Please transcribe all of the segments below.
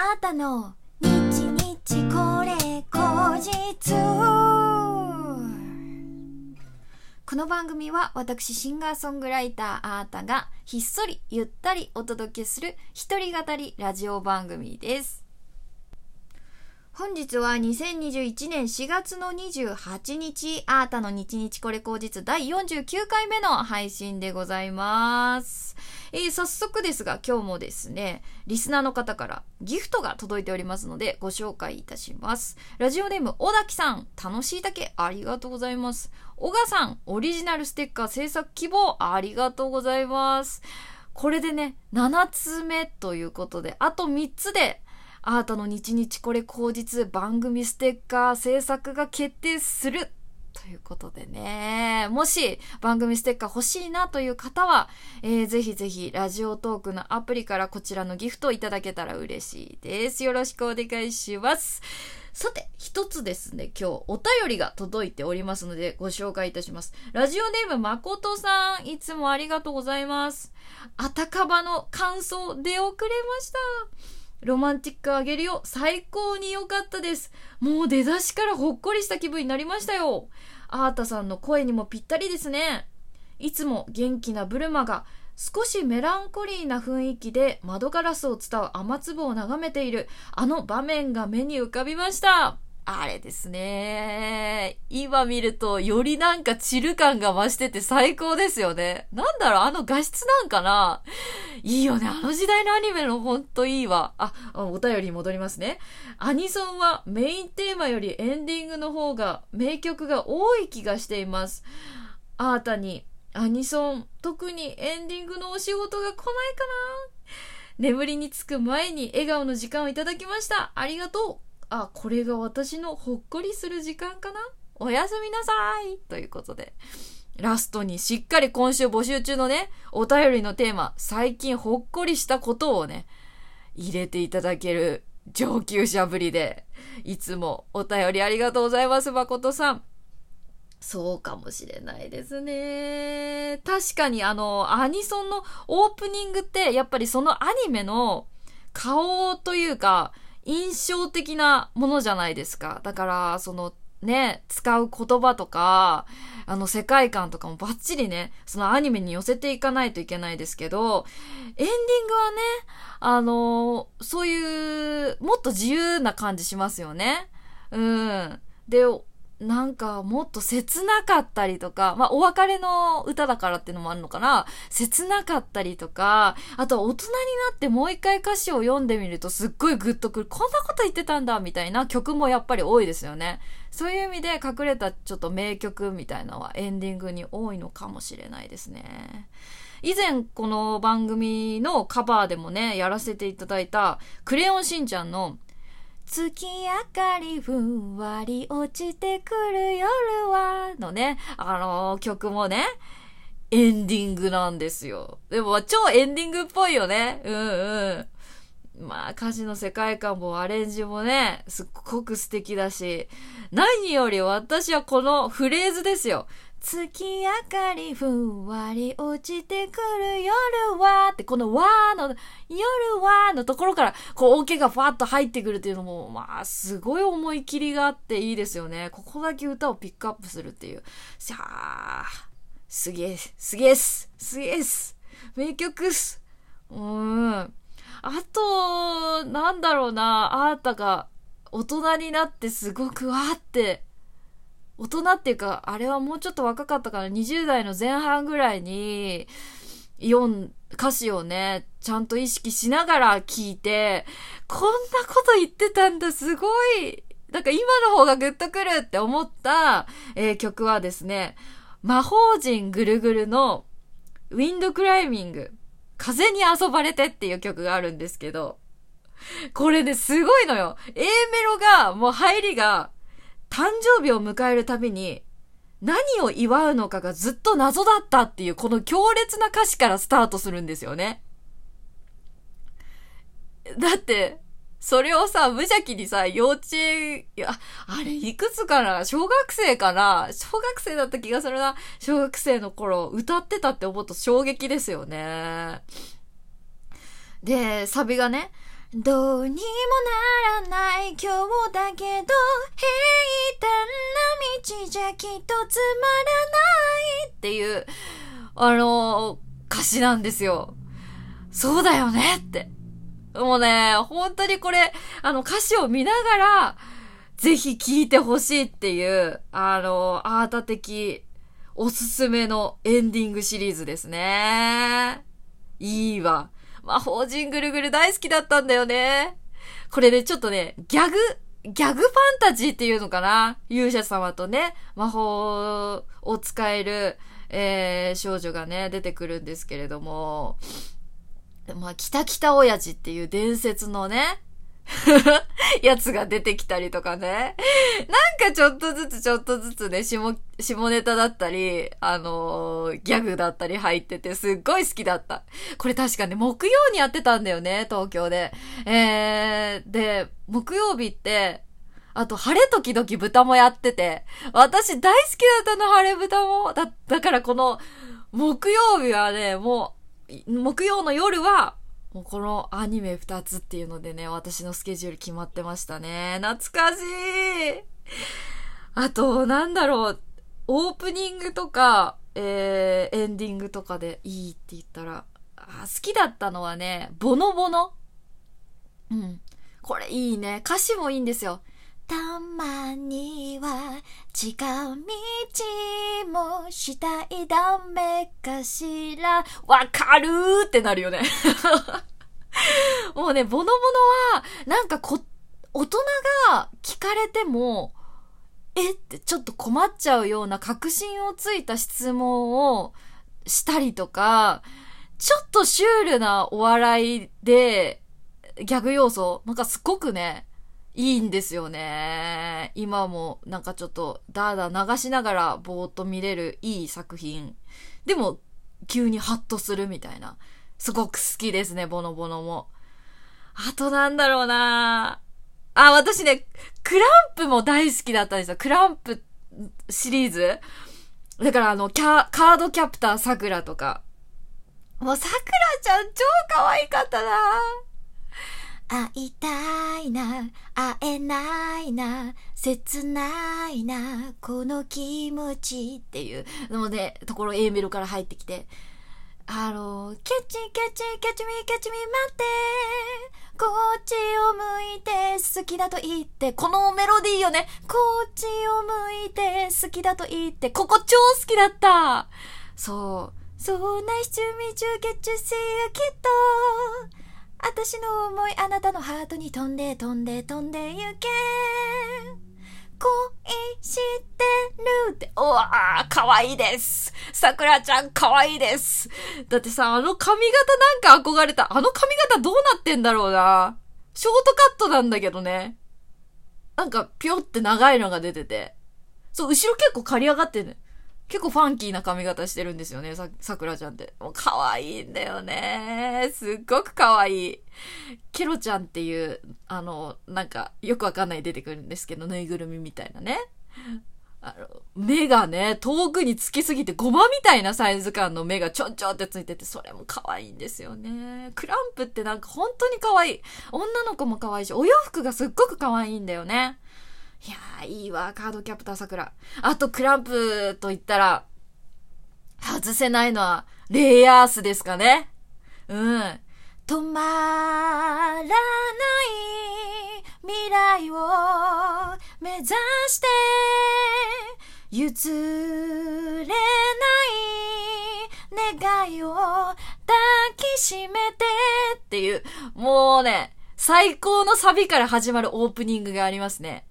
あなたの日日これ後日この番組は私シンガーソングライターあーたがひっそりゆったりお届けする一人語りラジオ番組です。本日は2021年4月の28日、あーたの日日これ口実第49回目の配信でございます。えー、早速ですが今日もですね、リスナーの方からギフトが届いておりますのでご紹介いたします。ラジオネーム、小滝さん、楽しいだけありがとうございます。小賀さん、オリジナルステッカー制作希望ありがとうございます。これでね、7つ目ということで、あと3つで、あーたの日日これ口実番組ステッカー制作が決定するということでね、もし番組ステッカー欲しいなという方は、えー、ぜひぜひラジオトークのアプリからこちらのギフトをいただけたら嬉しいです。よろしくお願いします。さて、一つですね、今日お便りが届いておりますのでご紹介いたします。ラジオネームまことさん、いつもありがとうございます。あたかばの感想出遅れました。ロマンティックあげるよ。最高に良かったです。もう出だしからほっこりした気分になりましたよ。アータさんの声にもぴったりですね。いつも元気なブルマが少しメランコリーな雰囲気で窓ガラスを伝う雨粒を眺めているあの場面が目に浮かびました。あれですね。今見るとよりなんかチル感が増してて最高ですよね。なんだろう、あの画質なんかないいよね。あの時代のアニメのほんといいわ。あ、お便りに戻りますね。アニソンはメインテーマよりエンディングの方が名曲が多い気がしています。あーたにアニソン、特にエンディングのお仕事が来ないかな眠りにつく前に笑顔の時間をいただきました。ありがとう。あ、これが私のほっこりする時間かな？おやすみなさい。ということで。ラストにしっかり今週募集中のね、お便りのテーマ、最近ほっこりしたことをね、入れていただける上級者ぶりで、いつもお便りありがとうございます、誠さん。そうかもしれないですね。確かにあの、アニソンのオープニングって、やっぱりそのアニメの顔というか、印象的なものじゃないですか。だから、その、ね、使う言葉とか、あの世界観とかもバッチリね、そのアニメに寄せていかないといけないですけど、エンディングはね、あのそういう、もっと自由な感じしますよね。うん。で、なんかもっと切なかったりとか、まあお別れの歌だからっていうのもあるのかな切なかったりとか、あとは大人になってもう一回歌詞を読んでみるとすっごいグッとくる。こんなこと言ってたんだみたいな曲もやっぱり多いですよね。そういう意味で隠れたちょっと名曲みたいなのはエンディングに多いのかもしれないですね。以前この番組のカバーでもね、やらせていただいたクレヨンしんちゃんの月明かりふんわり落ちてくる夜は、のね、あのー、曲もね、エンディングなんですよ。でも、超エンディングっぽいよね。うんうん。まあ、歌詞の世界観もアレンジもね、すっごく素敵だし、何より私はこのフレーズですよ。月明かりふんわり落ちてくる夜はってこのわーの夜はのところからこうオ、ケがファーッと入ってくるっていうのもまあすごい思い切りがあっていいですよね。ここだけ歌をピックアップするっていう。さあ、すげえ、すげえっす。すげえっす。名曲っす。うーん。あと、なんだろうな、あーたが大人になってすごくわーって大人っていうか、あれはもうちょっと若かったから、20代の前半ぐらいに、読ん、歌詞をね、ちゃんと意識しながら聞いて、こんなこと言ってたんだ、すごい。なんか今の方がグッとくるって思った、えー、曲はですね、魔法陣ぐるぐるの、ウィンドクライミング、風に遊ばれてっていう曲があるんですけど、これね、すごいのよ。A メロが、もう入りが、誕生日を迎えるたびに何を祝うのかがずっと謎だったっていうこの強烈な歌詞からスタートするんですよね。だって、それをさ、無邪気にさ、幼稚園、いや、あれ、いくつかな小学生かな小学生だった気がするな。小学生の頃、歌ってたって思うと衝撃ですよね。で、サビがね、どうにもならない今日だけど平坦な道じゃきっとつまらないっていう、あの歌詞なんですよ。そうだよねって。もうね、本当にこれ、あの歌詞を見ながら、ぜひ聴いてほしいっていう、あの、アート的おすすめのエンディングシリーズですね。いいわ。魔法陣ぐるぐる大好きだったんだよね。これね、ちょっとね、ギャグ、ギャグファンタジーっていうのかな？勇者様とね、魔法を使える、えー、少女がね、出てくるんですけれども、まあ、北北親父っていう伝説のね、やつが出てきたりとかね。なんかちょっとずつちょっとずつね、下、下ネタだったり、あのー、ギャグだったり入っててすっごい好きだった。これ確かね、木曜にやってたんだよね、東京で。えー、で、木曜日って、あと、晴れ時々豚もやってて、私大好きだったの、晴れ豚も。だ、だからこの、木曜日はね、もう、木曜の夜は、もうこのアニメ2つっていうのでね、私のスケジュール決まってましたね。懐かしいあと、なんだろう、オープニングとか、えー、エンディングとかでいいって言ったら、あ好きだったのはね、ボノボノ。うん。これいいね。歌詞もいいんですよ。たまには近道もしたいダメかしら。わかるーってなるよね もうね、ボノボノは、なんかこ、大人が聞かれても、えってちょっと困っちゃうような確信をついた質問をしたりとか、ちょっとシュールなお笑いで、ギャグ要素、なんかすっごくね、いいんですよね。今もなんかちょっとダーダー流しながらぼーっと見れるいい作品。でも急にハッとするみたいな。すごく好きですね、ボノボノも。あとなんだろうなあ、私ね、クランプも大好きだったんですよ。クランプシリーズ。だからあの、キャ、カードキャプターさくらとか。もうさくらちゃん超可愛かったな会いたいな、会えないな、切ないな、この気持ちっていうので、ところ A メロから入ってきて、あの、キャッチキャッチキャッチミキャッチミ待ってこっちを向いて好きだと言って、このメロディーよね。こっちを向いて好きだと言って、ここ超好きだったそう。そう、ナイスチューミーチューゲッチュシーきっと。私の思いあなたのハートに飛んで飛んで飛んで行け恋してるって、うわー、かわいいです。さくらちゃんかわいいです。だってさ、あの髪型なんか憧れた。あの髪型どうなってんだろうな。ショートカットなんだけどね。なんか、ぴょって長いのが出てて。そう、後ろ結構刈り上がってる、結構ファンキーな髪型してるんですよね、さ、さくらちゃんって。もう可愛いんだよね。すっごく可愛い。ケロちゃんっていう、あの、なんか、よくわかんない出てくるんですけど、ぬいぐるみみたいなね。あの、目がね、遠くにつきすぎて、ゴマみたいなサイズ感の目がちょんちょんってついてて、それも可愛いんですよね。クランプってなんか本当に可愛い。女の子も可愛いし、お洋服がすっごく可愛いんだよね。いやー、いいわ、カードキャプター桜。あと、クランプと言ったら、外せないのは、レイアースですかね。うん。止まらない未来を目指して譲れない願いを抱きしめてっていう、もうね、最高のサビから始まるオープニングがありますね。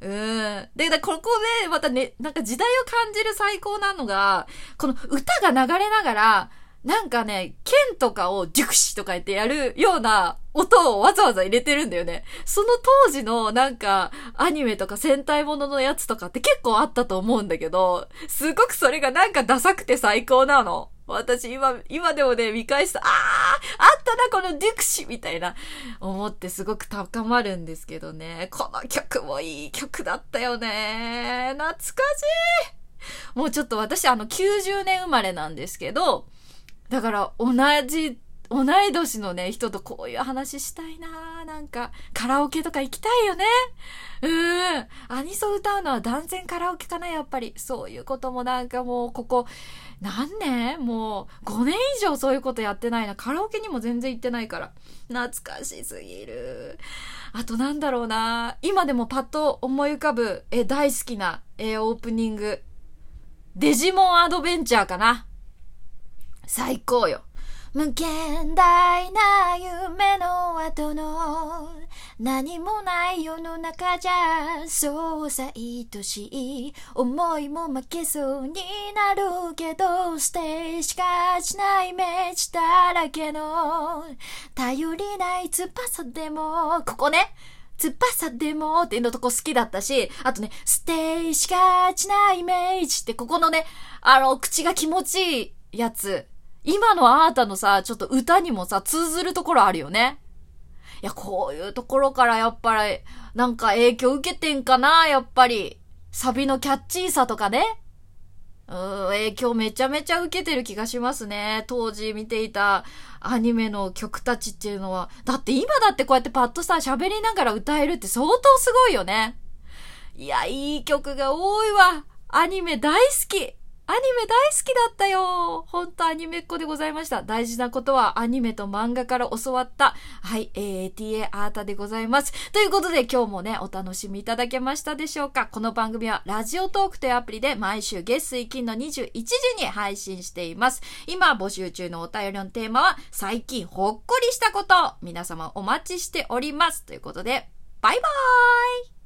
うん。で、ここで、またね、なんか時代を感じる最高なのが、この歌が流れながら、なんかね、剣とかを熟知とか言ってやるような音をわざわざ入れてるんだよね。その当時のなんかアニメとか戦隊もののやつとかって結構あったと思うんだけど、すごくそれがなんかダサくて最高なの。私今、今でもね、見返すと、あああったな、このデュクシみたいな、思ってすごく高まるんですけどね。この曲もいい曲だったよね。懐かしいもうちょっと私あの90年生まれなんですけど、だから同じ同い年のね、人とこういう話したいななんか、カラオケとか行きたいよね。うーん。アニソン歌うのは断然カラオケかな、やっぱり。そういうこともなんかもう、ここ、何年もう、5年以上そういうことやってないな。カラオケにも全然行ってないから。懐かしすぎる。あとなんだろうな今でもパッと思い浮かぶ、え、大好きな、え、オープニング。デジモンアドベンチャーかな。最高よ。無限大な夢の後の何もない世の中じゃそうさ愛しい思いも負けそうになるけどステージがしないイメージだらけの頼りない翼でもここね翼でもっていうのとこ好きだったし、あとね、ステージがちなイメージってここのね、あの、口が気持ちいいやつ。今のあーたのさ、ちょっと歌にもさ、通ずるところあるよね。いや、こういうところからやっぱり、なんか影響受けてんかな、やっぱり。サビのキャッチーさとかね。うん、影響めちゃめちゃ受けてる気がしますね。当時見ていたアニメの曲たちっていうのは。だって今だってこうやってパッとさ、喋りながら歌えるって相当すごいよね。いや、いい曲が多いわ。アニメ大好き。アニメ大好きだったよ。ほんとアニメっ子でございました。大事なことはアニメと漫画から教わった、はい、えー、TA アータでございます。ということで今日もね、お楽しみいただけましたでしょうかこの番組はラジオトークというアプリで毎週月水金の21時に配信しています。今募集中のお便りのテーマは、最近ほっこりしたこと。皆様お待ちしております。ということで、バイバーイ